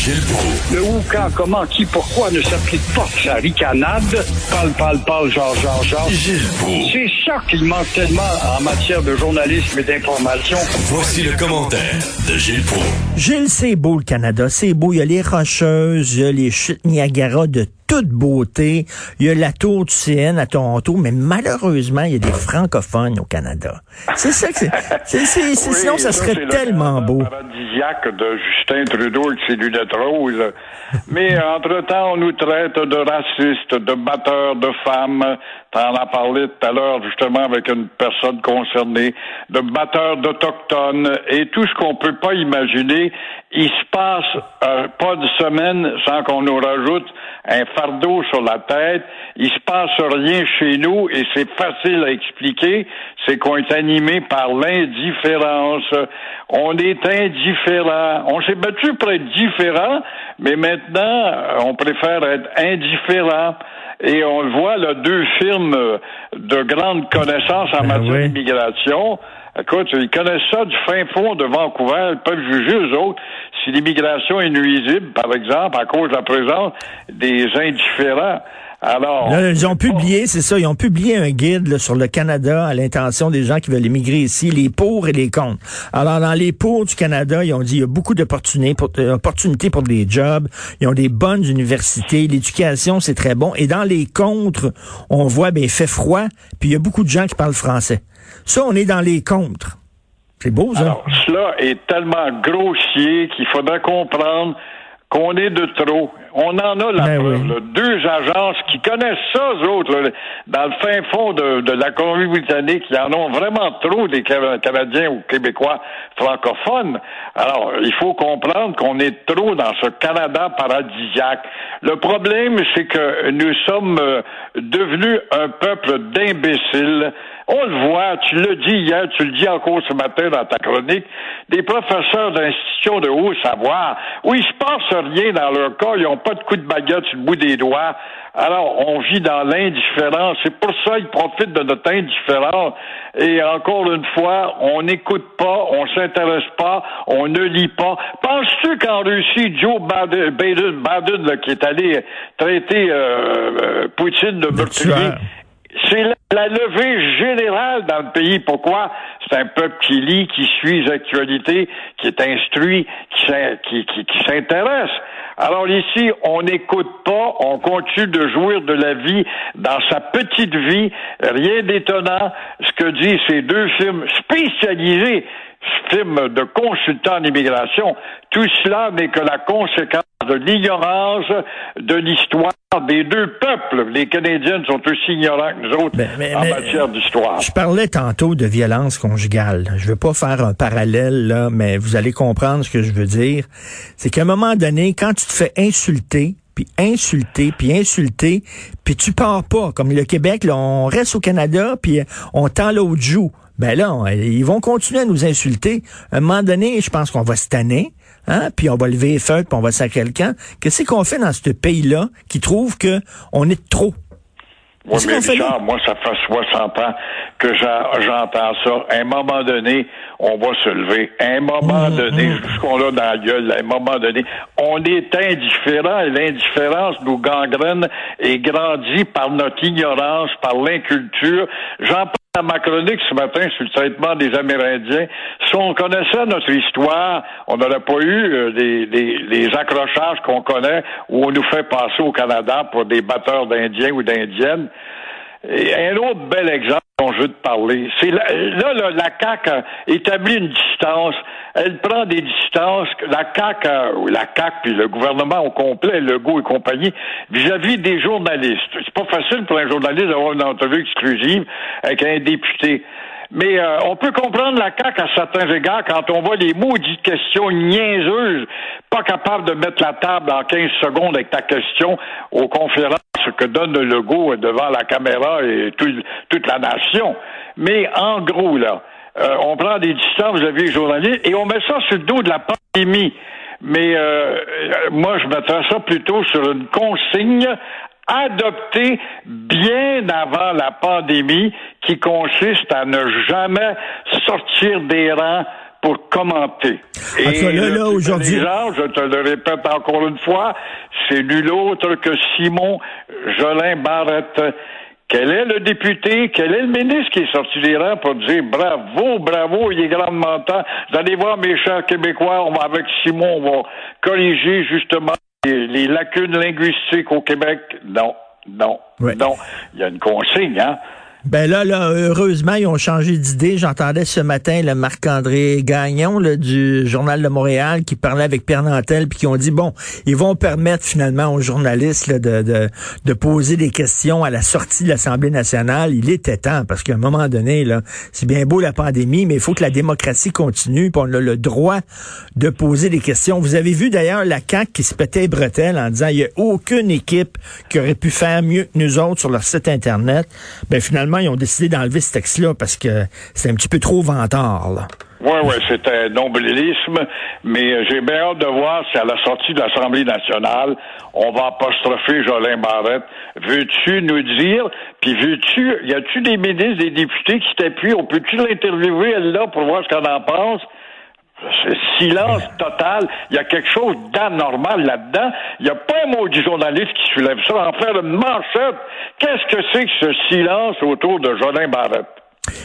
Gilles Proulx. Le où, quand, comment, qui, pourquoi ne s'applique pas sa ricanade? Parle, parle, parle, genre, genre, genre. Gilles Proulx. C'est ça qu'il manque tellement en matière de journalisme et d'information. Voici le commentaire de Gilles Proulx. Gilles, c'est beau le Canada, c'est beau. Il y a les Rocheuses, il y a les chutes Niagara de toute beauté. Il y a la tour du CN à Toronto, mais malheureusement, il y a des francophones au Canada. C'est ça que c'est. Oui, sinon, ça c'est serait le tellement Canada beau. paradisiaque de Justin Trudeau avec ses lunettes roses. Mais entre-temps, on nous traite de racistes, de batteurs de femmes. T'en as parlé tout à l'heure, justement, avec une personne concernée, de batteurs d'Autochtones et tout ce qu'on peut pas imaginer. Il se passe pas de semaine sans qu'on nous rajoute un fardeau sur la tête. Il se passe rien chez nous et c'est facile à expliquer. C'est qu'on est animé par l'indifférence. On est indifférent. On s'est battu pour être différent, mais maintenant, on préfère être indifférent. Et on le voit, là, deux films euh, de grande connaissance en Ben matière oui. d'immigration. Écoute, ils connaissent ça du fin fond de Vancouver. Ils peuvent juger, eux autres, si l'immigration est nuisible, par exemple, à cause de la présence des indifférents. Alors. Là, ils ont publié, c'est ça, ils ont publié un guide là, sur le Canada à l'intention des gens qui veulent immigrer ici, les pour et les contre. Alors, dans les pour du Canada, ils ont dit il y a beaucoup d'opportunités pour, euh, opportunités pour des jobs, ils ont des bonnes universités, l'éducation, c'est très bon. Et dans les contre, on voit, ben, il fait froid, puis il y a beaucoup de gens qui parlent français. Ça, on est dans les contre. C'est beau, ça. Alors, cela est tellement grossier qu'il faudrait comprendre qu'on est de trop. On en a la Ben preuve, oui. Deux agences qui connaissent ça, eux autres, là, dans le fin fond de, de la Colombie-Britannique. Ils en ont vraiment trop des Ca- Canadiens ou Québécois francophones. Alors, il faut comprendre qu'on est trop dans ce Canada paradisiaque. Le problème, c'est que nous sommes euh, devenus un peuple d'imbéciles. On le voit, tu l'as dit hier, tu le dis encore ce matin dans ta chronique, des professeurs d'institutions de haut savoir, où il se passe rien dans leur cas, ils n'ont pas de coup de baguette sur le bout des doigts. Alors, on vit dans l'indifférence. C'est pour ça qu'ils profitent de notre indifférence. Et encore une fois, on n'écoute pas, on s'intéresse pas, on ne lit pas. Penses-tu qu'en Russie, Joe Biden, Biden, Biden, là, qui est allé traiter euh, euh, Poutine de meurtrier, c'est la, la levée générale dans le pays. Pourquoi? C'est un peuple qui lit, qui suit les actualités, qui est instruit, qui, s'in- qui, qui, qui s'intéresse. Alors ici, on n'écoute pas, on continue de jouir de la vie dans sa petite vie. Rien d'étonnant. Ce que disent ces deux films spécialisés, films de consultants en immigration, tout cela n'est que la conséquence de l'ignorance de l'histoire des deux peuples. Les Canadiens sont aussi ignorants que nous autres Ben, mais- en mais- matière d'histoire. Je parlais tantôt de violence conjugale. Je veux pas faire un parallèle, là, mais vous allez comprendre ce que je veux dire. C'est qu'à un moment donné, quand tu te fais insulter, puis insulter, puis insulter, puis tu pars pas, comme le Québec, là, on reste au Canada, puis on tend l'autre joue. Ben là, on- ils vont continuer à nous insulter. À un moment donné, je pense qu'on va se tanner, hein, puis on va lever les feux, puis on va sacrer le camp. Qu'est-ce qu'on fait dans ce pays-là qui trouve que on est trop? Oui, mais? Richard, moi, ça fait 60 ans que j'en- j'entends ça. À un moment donné, on va se lever. À un moment Mmh, donné, ce qu'on a dans la gueule, à un moment donné, on est indifférent l'indifférence nous gangrène et grandit par notre ignorance, par l'inculture. J'en dans ma chronique ce matin sur le traitement des Amérindiens. Si on connaissait notre histoire, on n'aurait pas eu euh, les accrochages qu'on connaît où on nous fait passer au Canada pour des batteurs d'Indiens ou d'Indiennes. Et un autre bel exemple parler, c'est là, là, la CAQ a établi une distance. Elle prend des distances, la a- ou la CAQ puis le gouvernement au complet, Legault et compagnie, vis-à-vis des journalistes. C'est pas facile pour un journaliste d'avoir une entrevue exclusive avec un député. Mais euh, on peut comprendre la CAQ à certains égards quand on voit les maudites questions niaiseuses, pas capable de mettre la table en 15 secondes avec ta question aux conférences que donne le logo devant la caméra et tout- toute la nation. Mais en gros, là, euh, on prend des distances vis-à-vis des journalistes et on met ça sur le dos de la pandémie. Mais euh, moi, je mettrais ça plutôt sur une consigne adoptée bien avant la pandémie qui consiste à ne jamais sortir des rangs pour commenter. En tout cas, là, là, aujourd'hui- je te le répète encore une fois, c'est nul autre que Simon Jolin Barrette. Quel est le député, quel est le ministre qui est sorti des rangs pour dire bravo, bravo, il est grandement temps. Vous allez voir, mes chers Québécois, on va, avec Simon, on va corriger justement les, lacunes linguistiques au Québec. Non, non, Ouais. non. Il y a une consigne, hein. Ben là, là, heureusement, ils ont changé d'idée. J'entendais ce matin le Marc-André Gagnon là, du Journal de Montréal qui parlait avec Pierre Nantel puis qui ont dit bon, ils vont permettre finalement aux journalistes là, de, de, de poser des questions à la sortie de l'Assemblée nationale. Il était temps parce qu'à un moment donné, là, c'est bien beau la pandémie, mais il faut que la démocratie continue. Puis on a le droit de poser des questions. Vous avez vu d'ailleurs la CAQ qui se pétait les bretelles en disant il n'y a aucune équipe qui aurait pu faire mieux que nous autres sur leur site internet. Ben finalement ils ont décidé d'enlever ce texte-là parce que c'est un petit peu trop vantard. Là. Oui, oui, c'est un nombrilisme, mais euh, j'ai bien hâte de voir si à la sortie de l'Assemblée nationale, on va apostropher Jolin Barrette. Veux-tu nous dire, puis veux-tu, y a-tu des ministres, des députés qui t'appuient, on peut-tu l'interviewer, elle là, pour voir ce qu'elle en pense? Silence total. Il y a quelque chose d'anormal là-dedans. Il n'y a pas un mot du journaliste qui soulève ça. En faire une manchette. Qu'est-ce que c'est que ce silence autour de Jolin Barrette?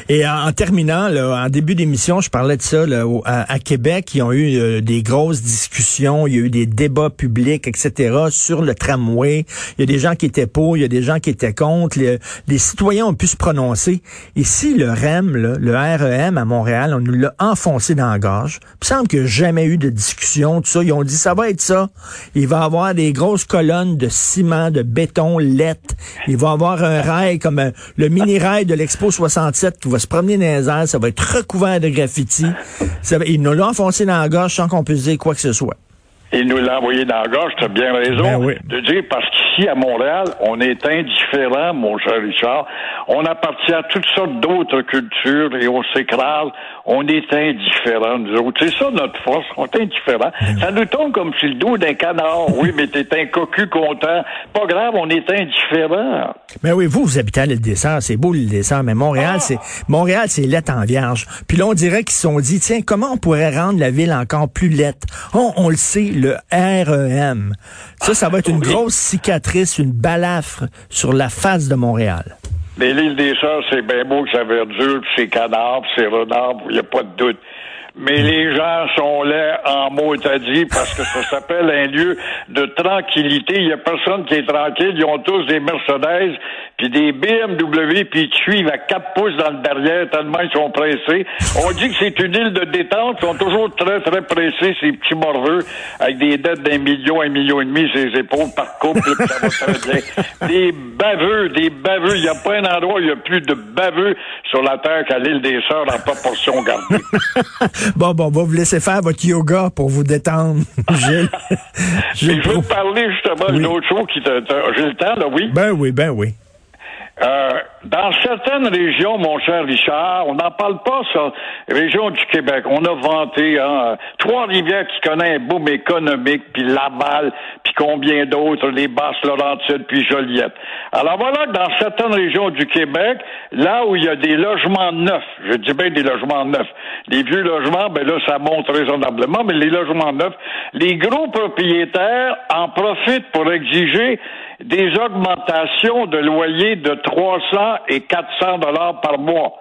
Et en, terminant, là, en début d'émission, je parlais de ça là, au- à, à Québec. Ils ont eu euh, des grosses discussions, il y a eu des débats publics, etc. sur le tramway. Il y a des gens qui étaient pour, il y a des gens qui étaient contre. Les, les citoyens ont pu se prononcer. Si le REM, là, le REM à Montréal, on nous l'a enfoncé dans la gorge, il semble qu'il n'y a jamais eu de discussion, tout ça. Ils ont dit, ça va être ça. Il va y avoir des grosses colonnes de ciment, de béton, lettres. Il va y avoir un rail comme euh, le mini-rail de l'Expo 67 qui va se promener dans les airs. Ça va être recouvert de graffiti. Ça va- il nous l'a enfoncé dans la gorge sans qu'on puisse dire quoi que ce soit. Il nous l'a envoyé dans la gorge, tu as bien raison Ben oui. de dire, parce à Montréal, on est indifférent, mon cher Richard. On appartient à toutes sortes d'autres cultures et on s'écrase. On est indifférent, nous autres. C'est ça notre force, on est indifférent. Ben Ça nous tombe comme sur le dos d'un canard. Oui, mais t'es un cocu content. Pas grave, on est indifférent. Mais oui, vous, vous habitez à l'île des Sœurs, c'est beau l'île des Sœurs, mais Montréal, c'est Montréal, c'est lettre en vierge. Puis là, on dirait qu'ils se sont dit, tiens, comment on pourrait rendre la ville encore plus lettre? On, on le sait, le REM. Ça, ça va être une grosse cicatrice, une balafre sur la face de Montréal. Mais l'île des Sœurs, c'est bien beau que ça verdure, puis c'est canard, puis c'est renard, il n'y a pas de doute. Mais les gens sont là en mots dit parce que ça s'appelle un lieu de tranquillité. Il n'y a personne qui est tranquille. Ils ont tous des Mercedes, puis des BMW, puis ils te suivent à quatre pouces dans le derrière tellement ils sont pressés. On dit que c'est une île de détente. Ils sont toujours très, très pressés, ces petits morveux, avec des dettes d'un million, un million et demi, ses épaules par couple, puis ça va très bien. Des baveux, des baveux. Il n'y a pas un endroit où il y a plus de baveux sur la Terre qu'à l'île des Sœurs en proportion gardée. Bon, bon, on va vous laisser faire votre yoga pour vous détendre, Gilles. Je veux te parler justement Oui. d'une autre chose qui te- j'ai le temps, là, oui? Ben oui, ben oui. Euh, dans certaines régions, mon cher Richard, on n'en parle pas, ça. Région du Québec, on a vanté hein, Trois-Rivières qui connaît un boom économique, puis Laval, puis combien d'autres, les Basses-Laurentides, puis Joliette. Alors voilà que dans certaines régions du Québec, là où il y a des logements neufs, je dis bien des logements neufs, les vieux logements, ben là, ça monte raisonnablement, mais les logements neufs, les gros propriétaires en profitent pour exiger des augmentations de loyer de 300 et 400 dollars par mois.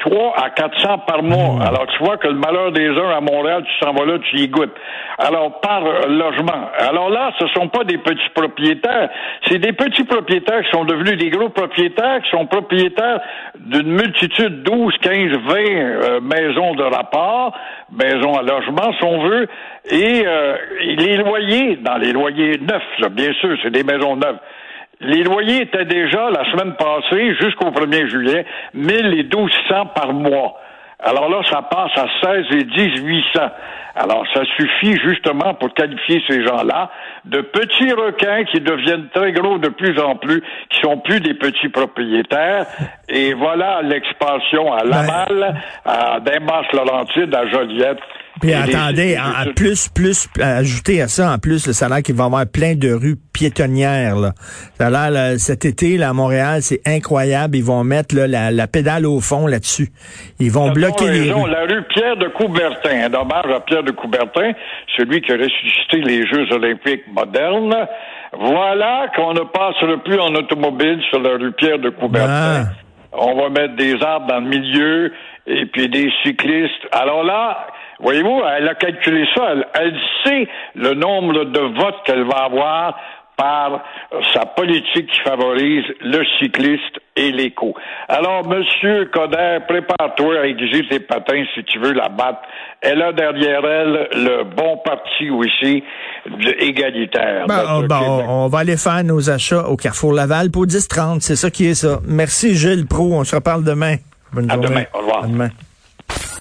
3 à 400 par mois. Alors, tu vois que le malheur des uns à Montréal, tu s'en vas là, tu y goûtes. Alors, par euh, logement. Alors là, ce sont pas des petits propriétaires. C'est des petits propriétaires qui sont devenus des gros propriétaires, qui sont propriétaires d'une multitude, 12, 15, 20 euh, maisons de rapport, maisons à logement, si on veut, et, euh, les loyers, dans les loyers neufs, là, bien sûr, c'est des maisons neuves. Les loyers étaient déjà, la semaine passée, jusqu'au 1er juillet, 1000 et 1200 par mois. Alors là, ça passe à 16 et 1800. Alors, ça suffit justement pour qualifier ces gens-là de petits requins qui deviennent très gros de plus en plus, qui sont plus des petits propriétaires. Et voilà l'expansion à Laval, à Damas-Laurentide, à Joliette. Puis Et attendez, les- en, plus, plus, ajouter à ça, en plus, le salaire qu'il va y avoir plein de rues piétonnières, là. Ça a l'air, là, cet été, là, à Montréal, c'est incroyable. Ils vont mettre, là, la, la pédale au fond là-dessus. Ils vont bloquer les rues. La rue Pierre de Coubertin. Un hommage à Pierre de Coubertin, celui qui a ressuscité les Jeux olympiques modernes. Voilà qu'on ne passera plus en automobile sur la rue Pierre de Coubertin. Ah. On va mettre des arbres dans le milieu et puis des cyclistes. Alors là, voyez-vous, elle a calculé ça. Elle, elle sait le nombre de votes qu'elle va avoir par sa politique qui favorise le cycliste et l'éco. Alors, Monsieur Coder, prépare-toi à aiguiser tes patins si tu veux la battre. Elle a derrière elle le bon parti aussi de- égalitaire. Ben, on, on va aller faire nos achats au Carrefour Laval pour 10-30. C'est ça qui est ça. Merci, Gilles Pro. On se reparle demain. Bonne À journée. demain. Au revoir. À demain.